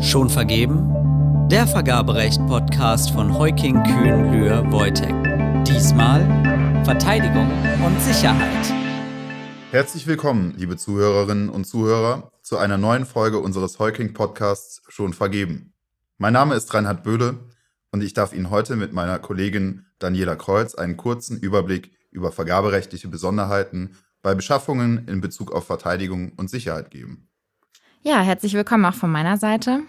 Schon vergeben? Der Vergaberecht-Podcast von Heuking Kühn Lühr Wojtek. Diesmal Verteidigung und Sicherheit. Herzlich willkommen, liebe Zuhörerinnen und Zuhörer, zu einer neuen Folge unseres Heuking-Podcasts Schon vergeben. Mein Name ist Reinhard Böhle und ich darf Ihnen heute mit meiner Kollegin Daniela Kreuz einen kurzen Überblick über vergaberechtliche Besonderheiten bei Beschaffungen in Bezug auf Verteidigung und Sicherheit geben. Ja, herzlich willkommen auch von meiner Seite.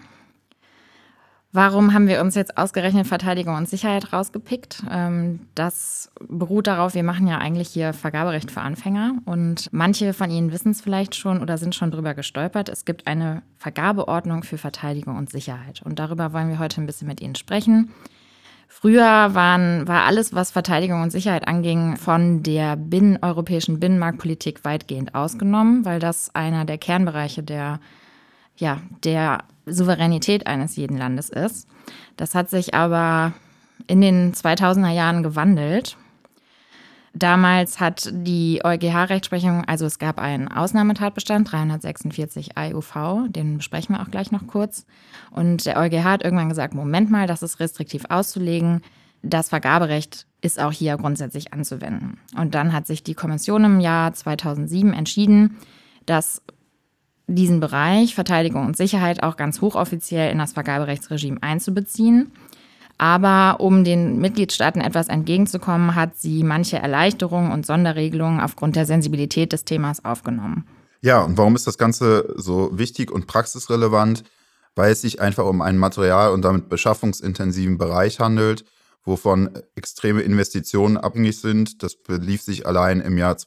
Warum haben wir uns jetzt ausgerechnet Verteidigung und Sicherheit rausgepickt? Ähm, das beruht darauf, wir machen ja eigentlich hier Vergaberecht für Anfänger und manche von Ihnen wissen es vielleicht schon oder sind schon drüber gestolpert. Es gibt eine Vergabeordnung für Verteidigung und Sicherheit und darüber wollen wir heute ein bisschen mit Ihnen sprechen. Früher waren, war alles, was Verteidigung und Sicherheit anging, von der binnen, europäischen Binnenmarktpolitik weitgehend ausgenommen, weil das einer der Kernbereiche der, ja, der Souveränität eines jeden Landes ist. Das hat sich aber in den 2000er Jahren gewandelt. Damals hat die EuGH-Rechtsprechung, also es gab einen Ausnahmetatbestand, 346 AEUV, den besprechen wir auch gleich noch kurz. Und der EuGH hat irgendwann gesagt, Moment mal, das ist restriktiv auszulegen. Das Vergaberecht ist auch hier grundsätzlich anzuwenden. Und dann hat sich die Kommission im Jahr 2007 entschieden, dass diesen Bereich Verteidigung und Sicherheit auch ganz hochoffiziell in das Vergaberechtsregime einzubeziehen. Aber um den Mitgliedstaaten etwas entgegenzukommen, hat sie manche Erleichterungen und Sonderregelungen aufgrund der Sensibilität des Themas aufgenommen. Ja, und warum ist das Ganze so wichtig und praxisrelevant? Weil es sich einfach um einen material- und damit beschaffungsintensiven Bereich handelt, wovon extreme Investitionen abhängig sind. Das belief sich allein im Jahr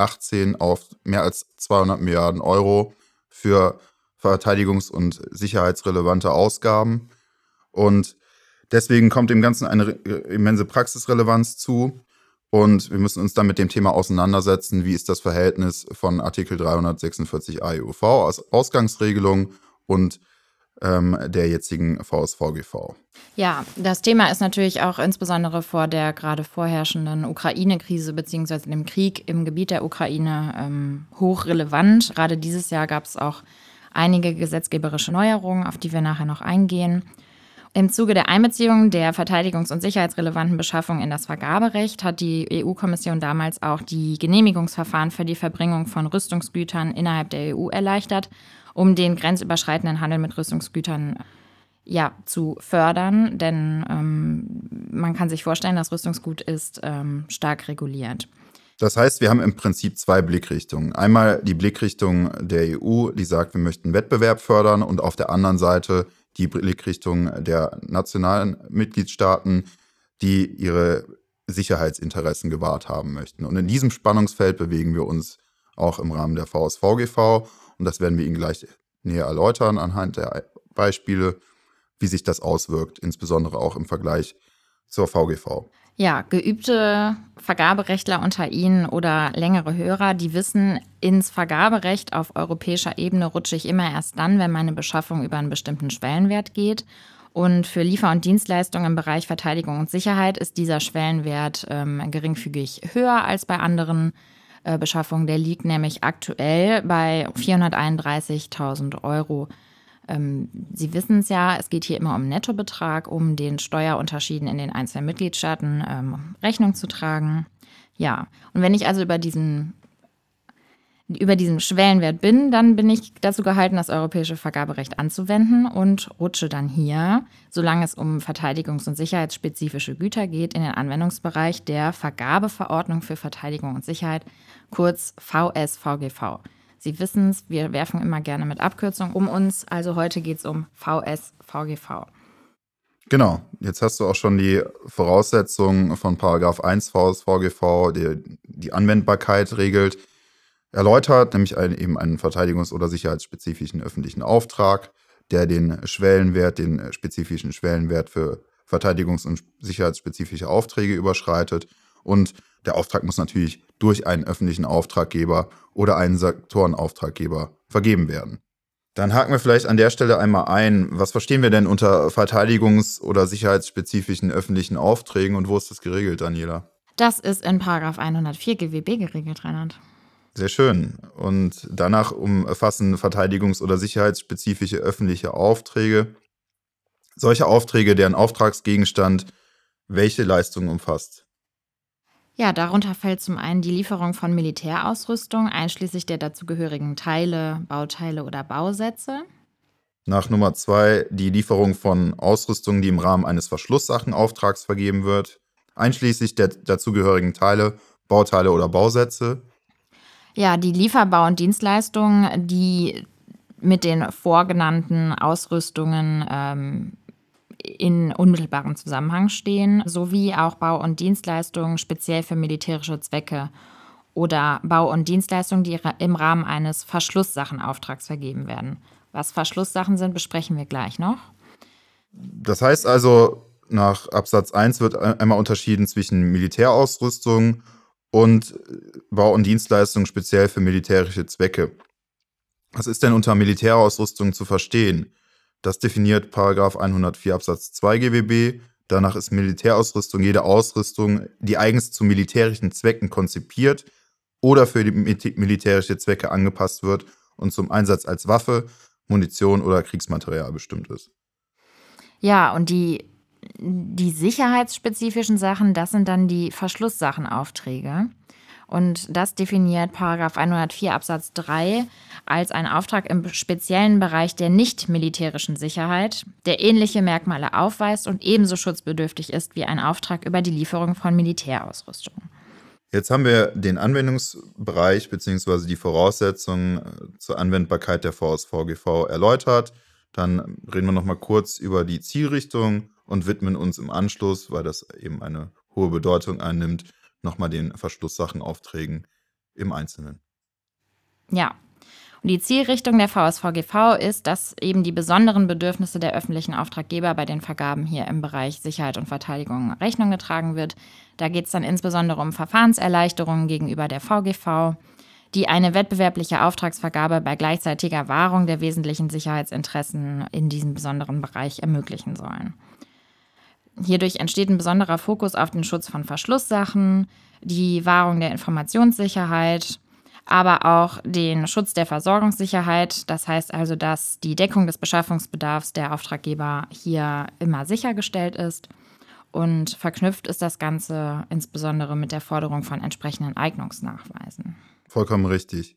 2018 auf mehr als 200 Milliarden Euro für verteidigungs- und sicherheitsrelevante Ausgaben. Und Deswegen kommt dem Ganzen eine immense Praxisrelevanz zu. Und wir müssen uns dann mit dem Thema auseinandersetzen, wie ist das Verhältnis von Artikel 346 AEUV als Ausgangsregelung und ähm, der jetzigen VSVGV. Ja, das Thema ist natürlich auch insbesondere vor der gerade vorherrschenden Ukraine-Krise bzw. dem Krieg im Gebiet der Ukraine ähm, hochrelevant. Gerade dieses Jahr gab es auch einige gesetzgeberische Neuerungen, auf die wir nachher noch eingehen. Im Zuge der Einbeziehung der verteidigungs- und sicherheitsrelevanten Beschaffung in das Vergaberecht hat die EU-Kommission damals auch die Genehmigungsverfahren für die Verbringung von Rüstungsgütern innerhalb der EU erleichtert, um den grenzüberschreitenden Handel mit Rüstungsgütern ja, zu fördern. Denn ähm, man kann sich vorstellen, das Rüstungsgut ist ähm, stark reguliert. Das heißt, wir haben im Prinzip zwei Blickrichtungen. Einmal die Blickrichtung der EU, die sagt, wir möchten Wettbewerb fördern und auf der anderen Seite die Blickrichtung der nationalen Mitgliedstaaten, die ihre Sicherheitsinteressen gewahrt haben möchten. Und in diesem Spannungsfeld bewegen wir uns auch im Rahmen der VSVGV. Und das werden wir Ihnen gleich näher erläutern anhand der Beispiele, wie sich das auswirkt, insbesondere auch im Vergleich zur VGV. Ja, geübte Vergaberechtler unter Ihnen oder längere Hörer, die wissen, ins Vergaberecht auf europäischer Ebene rutsche ich immer erst dann, wenn meine Beschaffung über einen bestimmten Schwellenwert geht. Und für Liefer- und Dienstleistungen im Bereich Verteidigung und Sicherheit ist dieser Schwellenwert ähm, geringfügig höher als bei anderen äh, Beschaffungen. Der liegt nämlich aktuell bei 431.000 Euro ähm, Sie wissen es ja, es geht hier immer um Nettobetrag, um den Steuerunterschieden in den einzelnen Mitgliedstaaten ähm, Rechnung zu tragen. Ja, und wenn ich also über diesen über diesem Schwellenwert bin, dann bin ich dazu gehalten, das europäische Vergaberecht anzuwenden und rutsche dann hier, solange es um verteidigungs- und sicherheitsspezifische Güter geht, in den Anwendungsbereich der Vergabeverordnung für Verteidigung und Sicherheit, kurz VSVGV. Sie wissen es, wir werfen immer gerne mit Abkürzungen um uns. Also heute geht es um VSVGV. Genau, jetzt hast du auch schon die Voraussetzungen von Paragraph 1 VSVGV, die die Anwendbarkeit regelt, erläutert, nämlich ein, eben einen verteidigungs- oder sicherheitsspezifischen öffentlichen Auftrag, der den Schwellenwert, den spezifischen Schwellenwert für verteidigungs- und sicherheitsspezifische Aufträge überschreitet und der Auftrag muss natürlich durch einen öffentlichen Auftraggeber oder einen Sektorenauftraggeber vergeben werden. Dann haken wir vielleicht an der Stelle einmal ein, was verstehen wir denn unter verteidigungs- oder sicherheitsspezifischen öffentlichen Aufträgen und wo ist das geregelt, Daniela? Das ist in 104 GWB geregelt, Reinhard. Sehr schön. Und danach umfassen verteidigungs- oder sicherheitsspezifische öffentliche Aufträge solche Aufträge, deren Auftragsgegenstand welche Leistungen umfasst. Ja, darunter fällt zum einen die Lieferung von Militärausrüstung, einschließlich der dazugehörigen Teile, Bauteile oder Bausätze. Nach Nummer zwei die Lieferung von Ausrüstung, die im Rahmen eines Verschlusssachenaufttrags vergeben wird, einschließlich der dazugehörigen Teile, Bauteile oder Bausätze. Ja, die Lieferbau- und Dienstleistungen, die mit den vorgenannten Ausrüstungen ähm, in unmittelbarem Zusammenhang stehen, sowie auch Bau- und Dienstleistungen speziell für militärische Zwecke oder Bau- und Dienstleistungen, die im Rahmen eines Verschlusssachenautrags vergeben werden. Was Verschlusssachen sind, besprechen wir gleich noch. Das heißt also, nach Absatz 1 wird einmal unterschieden zwischen Militärausrüstung und Bau- und Dienstleistungen speziell für militärische Zwecke. Was ist denn unter Militärausrüstung zu verstehen? Das definiert Paragraph 104 Absatz 2 GBB. Danach ist Militärausrüstung jede Ausrüstung, die eigens zu militärischen Zwecken konzipiert oder für militärische Zwecke angepasst wird und zum Einsatz als Waffe, Munition oder Kriegsmaterial bestimmt ist. Ja, und die, die sicherheitsspezifischen Sachen, das sind dann die Verschlusssachenaufträge. Und das definiert Paragraph 104 Absatz 3 als einen Auftrag im speziellen Bereich der nicht militärischen Sicherheit, der ähnliche Merkmale aufweist und ebenso schutzbedürftig ist wie ein Auftrag über die Lieferung von Militärausrüstung. Jetzt haben wir den Anwendungsbereich bzw. die Voraussetzungen äh, zur Anwendbarkeit der VSVGV erläutert. Dann reden wir noch mal kurz über die Zielrichtung und widmen uns im Anschluss, weil das eben eine hohe Bedeutung einnimmt, nochmal den Verschlusssachenaufträgen im Einzelnen. Ja. Und die Zielrichtung der VSVGV ist, dass eben die besonderen Bedürfnisse der öffentlichen Auftraggeber bei den Vergaben hier im Bereich Sicherheit und Verteidigung Rechnung getragen wird. Da geht es dann insbesondere um Verfahrenserleichterungen gegenüber der VGV, die eine wettbewerbliche Auftragsvergabe bei gleichzeitiger Wahrung der wesentlichen Sicherheitsinteressen in diesem besonderen Bereich ermöglichen sollen. Hierdurch entsteht ein besonderer Fokus auf den Schutz von Verschlusssachen, die Wahrung der Informationssicherheit, aber auch den Schutz der Versorgungssicherheit. Das heißt also, dass die Deckung des Beschaffungsbedarfs der Auftraggeber hier immer sichergestellt ist. Und verknüpft ist das Ganze insbesondere mit der Forderung von entsprechenden Eignungsnachweisen. Vollkommen richtig.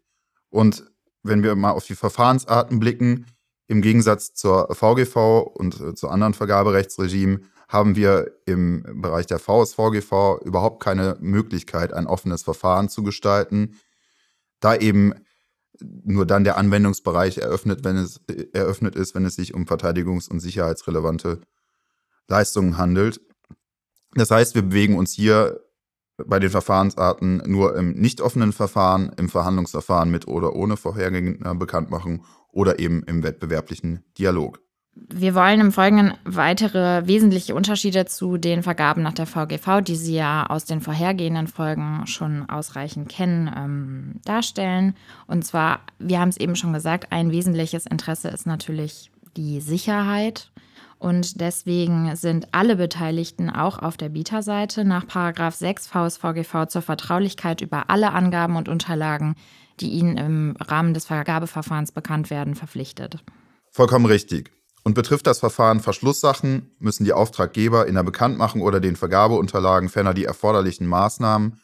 Und wenn wir mal auf die Verfahrensarten blicken, im Gegensatz zur VGV und äh, zu anderen Vergaberechtsregimen haben wir im Bereich der VSVGV überhaupt keine Möglichkeit, ein offenes Verfahren zu gestalten, da eben nur dann der Anwendungsbereich eröffnet, wenn es, eröffnet ist, wenn es sich um verteidigungs- und sicherheitsrelevante Leistungen handelt. Das heißt, wir bewegen uns hier bei den Verfahrensarten nur im nicht offenen Verfahren, im Verhandlungsverfahren mit oder ohne vorhergehender Bekanntmachung oder eben im wettbewerblichen Dialog. Wir wollen im Folgenden weitere wesentliche Unterschiede zu den Vergaben nach der VGV, die Sie ja aus den vorhergehenden Folgen schon ausreichend kennen, ähm, darstellen. Und zwar, wir haben es eben schon gesagt, ein wesentliches Interesse ist natürlich die Sicherheit. Und deswegen sind alle Beteiligten auch auf der Bieterseite nach 6 VSVGV zur Vertraulichkeit über alle Angaben und Unterlagen, die ihnen im Rahmen des Vergabeverfahrens bekannt werden, verpflichtet. Vollkommen richtig. Und betrifft das Verfahren Verschlusssachen, müssen die Auftraggeber in der Bekanntmachung oder den Vergabeunterlagen ferner die erforderlichen Maßnahmen,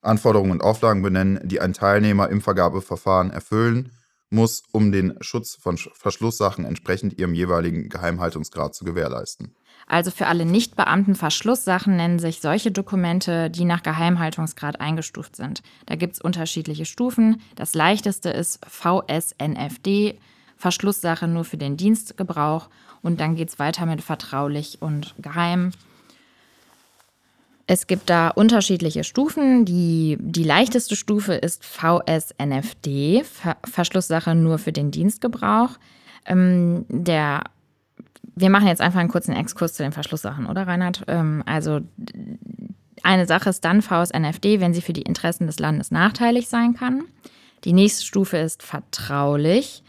Anforderungen und Auflagen benennen, die ein Teilnehmer im Vergabeverfahren erfüllen muss, um den Schutz von Verschlusssachen entsprechend ihrem jeweiligen Geheimhaltungsgrad zu gewährleisten. Also für alle Nichtbeamten Verschlusssachen nennen sich solche Dokumente, die nach Geheimhaltungsgrad eingestuft sind. Da gibt es unterschiedliche Stufen. Das leichteste ist VSNFD, Verschlusssache nur für den Dienstgebrauch und dann geht es weiter mit vertraulich und geheim. Es gibt da unterschiedliche Stufen. Die, die leichteste Stufe ist VSNFD, Ver Verschlusssache nur für den Dienstgebrauch. Ähm, der, wir machen jetzt einfach einen kurzen Exkurs zu den Verschlusssachen, oder Reinhard? Ähm, also eine Sache ist dann VSNFD, wenn sie für die Interessen des Landes nachteilig sein kann. Die nächste Stufe ist vertraulich.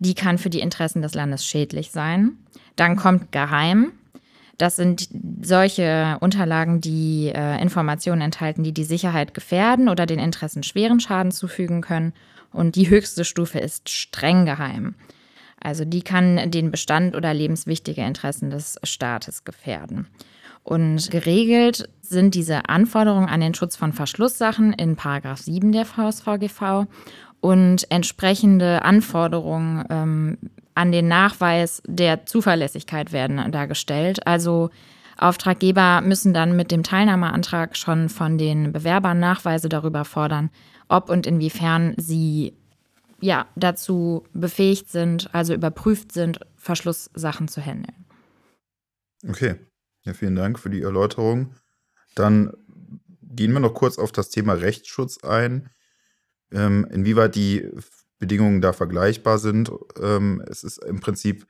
Die kann für die Interessen des Landes schädlich sein. Dann kommt geheim. Das sind solche Unterlagen, die äh, Informationen enthalten, die die Sicherheit gefährden oder den Interessen schweren Schaden zufügen können. Und die höchste Stufe ist streng geheim. Also die kann den Bestand oder lebenswichtige Interessen des Staates gefährden. Und geregelt sind diese Anforderungen an den Schutz von Verschlusssachen in Paragraph 7 der VSVGV und entsprechende Anforderungen ähm, an den Nachweis der Zuverlässigkeit werden dargestellt. Also Auftraggeber müssen dann mit dem Teilnahmeantrag schon von den Bewerbern Nachweise darüber fordern, ob und inwiefern sie ja, dazu befähigt sind, also überprüft sind, Verschlusssachen zu handeln. Okay, ja, vielen Dank für die Erläuterung. Dann gehen wir noch kurz auf das Thema Rechtsschutz ein, ähm, inwieweit die Bedingungen da vergleichbar sind. Ähm, es ist im Prinzip,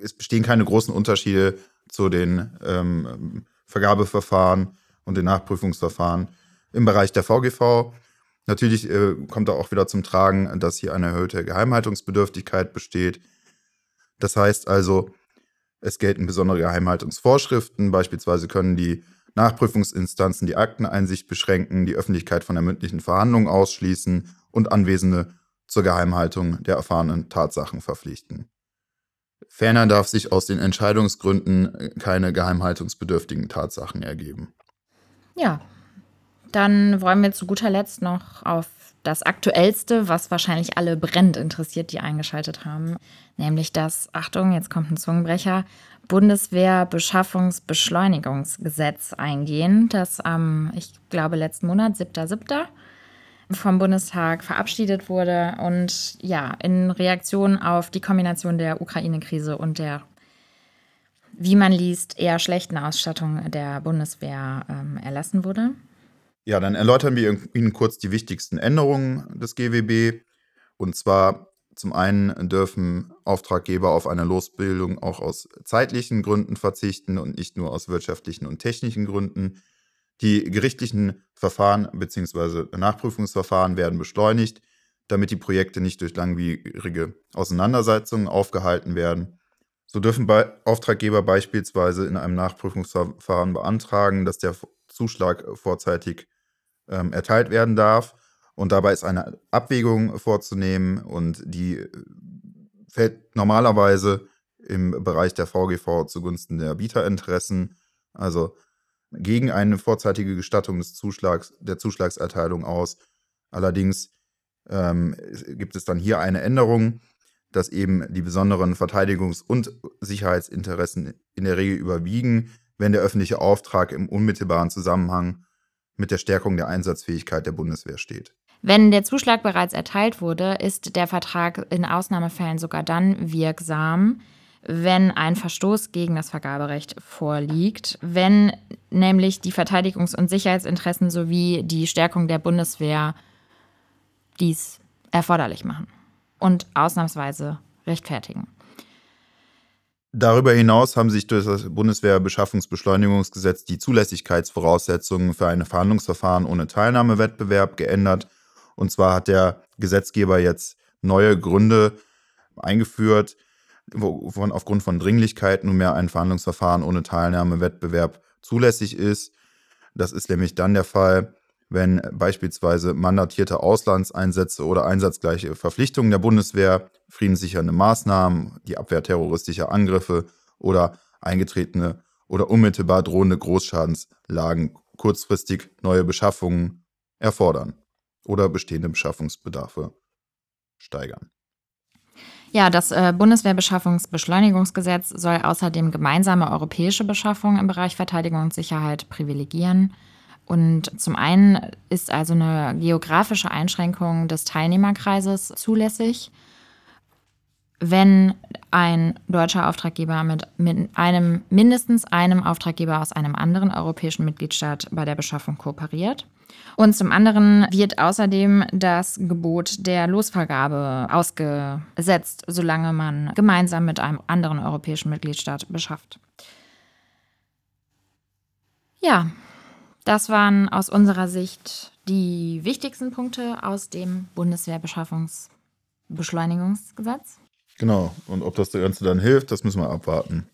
es bestehen keine großen Unterschiede zu den ähm, Vergabeverfahren und den Nachprüfungsverfahren im Bereich der VGV. Natürlich äh, kommt da auch wieder zum Tragen, dass hier eine erhöhte Geheimhaltungsbedürftigkeit besteht. Das heißt also, es gelten besondere Geheimhaltungsvorschriften. Beispielsweise können die Nachprüfungsinstanzen die Akteneinsicht beschränken, die Öffentlichkeit von der mündlichen Verhandlung ausschließen und Anwesende zur Geheimhaltung der erfahrenen Tatsachen verpflichten. Ferner darf sich aus den Entscheidungsgründen keine geheimhaltungsbedürftigen Tatsachen ergeben. Ja, dann wollen wir zu guter Letzt noch auf das Aktuellste, was wahrscheinlich alle brennend interessiert, die eingeschaltet haben, nämlich das, Achtung, jetzt kommt ein Zungenbrecher, Bundeswehr-Beschaffungs-Beschleunigungsgesetz eingehen, das am, ich glaube, letzten Monat, 7.7., vom Bundestag verabschiedet wurde und ja, in Reaktion auf die Kombination der Ukraine-Krise und der, wie man liest, eher schlechten Ausstattung der Bundeswehr ähm, erlassen wurde. Ja, dann erläutern wir Ihnen kurz die wichtigsten Änderungen des GWB. Und zwar zum einen dürfen Auftraggeber auf eine Losbildung auch aus zeitlichen Gründen verzichten und nicht nur aus wirtschaftlichen und technischen Gründen. Die gerichtlichen Verfahren bzw. Nachprüfungsverfahren werden beschleunigt, damit die Projekte nicht durch langwierige Auseinandersetzungen aufgehalten werden. So dürfen Auftraggeber beispielsweise in einem Nachprüfungsverfahren beantragen, dass der Zuschlag vorzeitig ähm, erteilt werden darf. Und dabei ist eine Abwägung vorzunehmen und die äh, fällt normalerweise im Bereich der VGV zugunsten der Bieterinteressen, also gegen eine vorzeitige Gestattung des Zuschlags, der Zuschlagserteilung aus. Allerdings ähm, gibt es dann hier eine Änderung, dass eben die besonderen Verteidigungs- und Sicherheitsinteressen in der Regel überwiegen, wenn der öffentliche Auftrag im unmittelbaren Zusammenhang mit der Stärkung der Einsatzfähigkeit der Bundeswehr steht. Wenn der Zuschlag bereits erteilt wurde, ist der Vertrag in Ausnahmefällen sogar dann wirksam, wenn ein Verstoß gegen das Vergaberecht vorliegt, wenn nämlich die Verteidigungs- und Sicherheitsinteressen sowie die Stärkung der Bundeswehr dies erforderlich machen und ausnahmsweise rechtfertigen. Darüber hinaus haben sich durch das Bundeswehrbeschaffungsbeschleunigungsgesetz die Zulässigkeitsvoraussetzungen für ein Verhandlungsverfahren ohne Teilnahmewettbewerb geändert. Und zwar hat der Gesetzgeber jetzt neue Gründe eingeführt, wovon aufgrund von Dringlichkeit nunmehr ein Verhandlungsverfahren ohne Teilnahmewettbewerb zulässig ist. Das ist nämlich dann der Fall, wenn beispielsweise mandatierte Auslandseinsätze oder einsatzgleiche Verpflichtungen der Bundeswehr, friedenssichernde Maßnahmen, die Abwehr terroristischer Angriffe oder eingetretene oder unmittelbar drohende Großschadenslagen kurzfristig neue Beschaffungen erfordern oder bestehende Beschaffungsbedarfe steigern. Ja, das äh, Bundeswehrbeschaffungsbeschleunigungsgesetz soll außerdem gemeinsame europäische Beschaffungen im Bereich Verteidigung und Sicherheit privilegieren. Und zum einen ist also eine geografische Einschränkung des Teilnehmerkreises zulässig, wenn ein deutscher Auftraggeber mit, mit einem mindestens einem Auftraggeber aus einem anderen europäischen Mitgliedstaat bei der Beschaffung kooperiert. Und zum anderen wird außerdem das Gebot der Losvergabe ausgesetzt, solange man gemeinsam mit einem anderen europäischen Mitgliedstaat beschafft. Ja, das waren aus unserer Sicht die wichtigsten Punkte aus dem Bundeswehrbeschaffungsbeschleunigungsgesetz. Genau, und ob das der Ganze dann hilft, das müssen wir abwarten.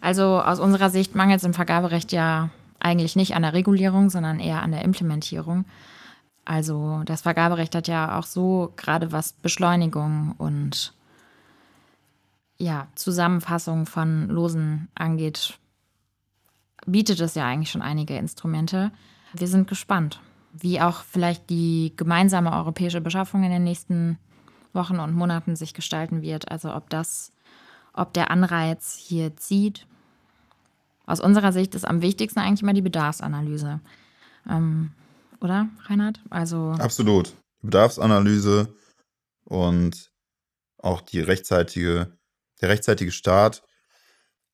Also aus unserer Sicht mangelt es im Vergaberecht ja eigentlich nicht an der Regulierung, sondern eher an der Implementierung. Also das Vergaberecht hat ja auch so gerade was Beschleunigung und ja, Zusammenfassung von Losen angeht, bietet es ja eigentlich schon einige Instrumente. Wir sind gespannt, wie auch vielleicht die gemeinsame europäische Beschaffung in den nächsten Wochen und Monaten sich gestalten wird. Also ob das, ob der Anreiz hier zieht. Aus unserer Sicht ist am wichtigsten eigentlich mal die Bedarfsanalyse. Ähm, oder, Reinhard? Also Absolut. Bedarfsanalyse und auch die rechtzeitige, der rechtzeitige Start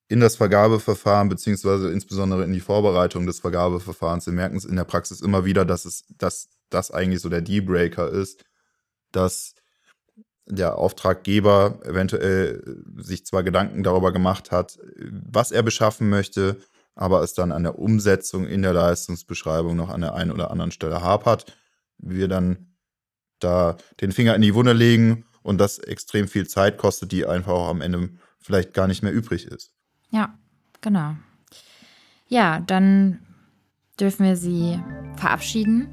in das Vergabeverfahren, beziehungsweise insbesondere in die Vorbereitung des Vergabeverfahrens. Wir merken es in der Praxis immer wieder, dass es, dass das eigentlich so der Dealbreaker ist, dass der Auftraggeber eventuell sich zwar Gedanken darüber gemacht hat, was er beschaffen möchte, aber es dann an der Umsetzung in der Leistungsbeschreibung noch an der einen oder anderen Stelle hapert. Wir dann da den Finger in die Wunde legen und das extrem viel Zeit kostet, die einfach auch am Ende vielleicht gar nicht mehr übrig ist. Ja, genau. Ja, dann dürfen wir Sie verabschieden.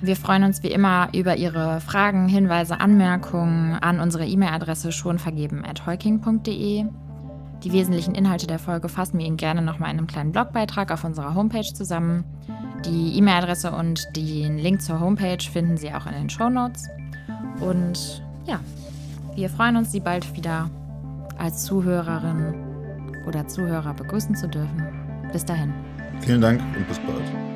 Wir freuen uns wie immer über Ihre Fragen, Hinweise, Anmerkungen an unsere E-Mail-Adresse schonvergeben.heuking.de. Die wesentlichen Inhalte der Folge fassen wir Ihnen gerne nochmal in einem kleinen Blogbeitrag auf unserer Homepage zusammen. Die E-Mail-Adresse und den Link zur Homepage finden Sie auch in den Show Notes. Und ja, wir freuen uns, Sie bald wieder als Zuhörerin oder Zuhörer begrüßen zu dürfen. Bis dahin. Vielen Dank und bis bald.